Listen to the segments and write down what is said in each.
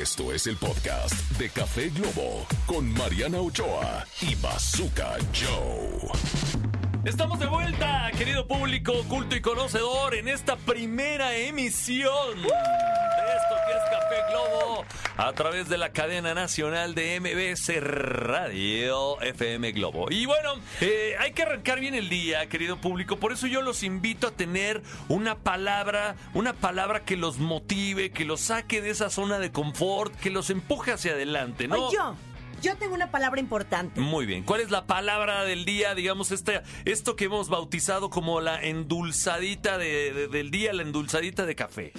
Esto es el podcast de Café Globo con Mariana Ochoa y Bazooka Joe. Estamos de vuelta, querido público culto y conocedor, en esta primera emisión a través de la cadena nacional de MBC Radio FM Globo. Y bueno, eh, hay que arrancar bien el día, querido público, por eso yo los invito a tener una palabra, una palabra que los motive, que los saque de esa zona de confort, que los empuje hacia adelante, ¿no? Oye, yo, yo tengo una palabra importante. Muy bien. ¿Cuál es la palabra del día? Digamos, este, esto que hemos bautizado como la endulzadita de- de- del día, la endulzadita de café.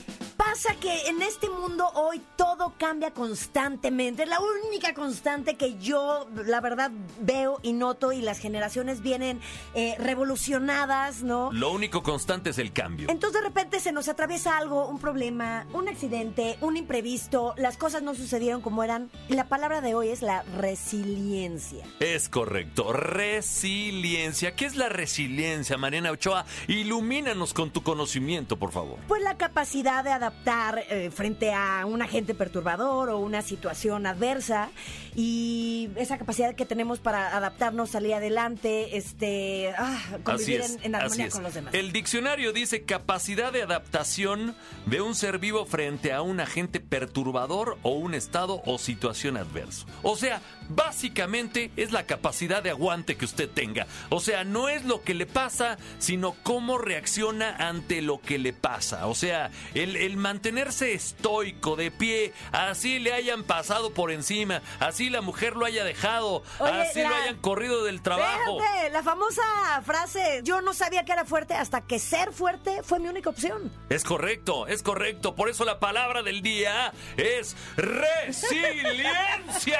Pasa que en este mundo hoy todo cambia constantemente. La única constante que yo, la verdad, veo y noto y las generaciones vienen eh, revolucionadas, ¿no? Lo único constante es el cambio. Entonces de repente se nos atraviesa algo, un problema, un accidente, un imprevisto, las cosas no sucedieron como eran. La palabra de hoy es la resiliencia. Es correcto. Resiliencia. ¿Qué es la resiliencia, Mariana Ochoa? Ilumínanos con tu conocimiento, por favor. Pues la capacidad de adaptar eh, frente a un agente perturbador o una situación adversa y esa capacidad que tenemos para adaptarnos, salir adelante, este, ah, convivir es, en, armonía con los demás. El diccionario dice capacidad de adaptación de un ser vivo frente a un agente perturbador o un estado o situación adverso. O sea, básicamente es la capacidad de aguante que usted tenga. O sea, no es lo que le pasa, sino cómo reacciona ante lo que le pasa. O sea, el, el mantenerse estoico, de pie, así le hayan pasado por encima, así la mujer lo haya dejado, Oye, así lo hayan corrido del trabajo. La famosa frase, yo no sabía que era fuerte hasta que ser fuerte fue mi única opción. Es correcto, es correcto. Por eso la palabra del día es resiliencia.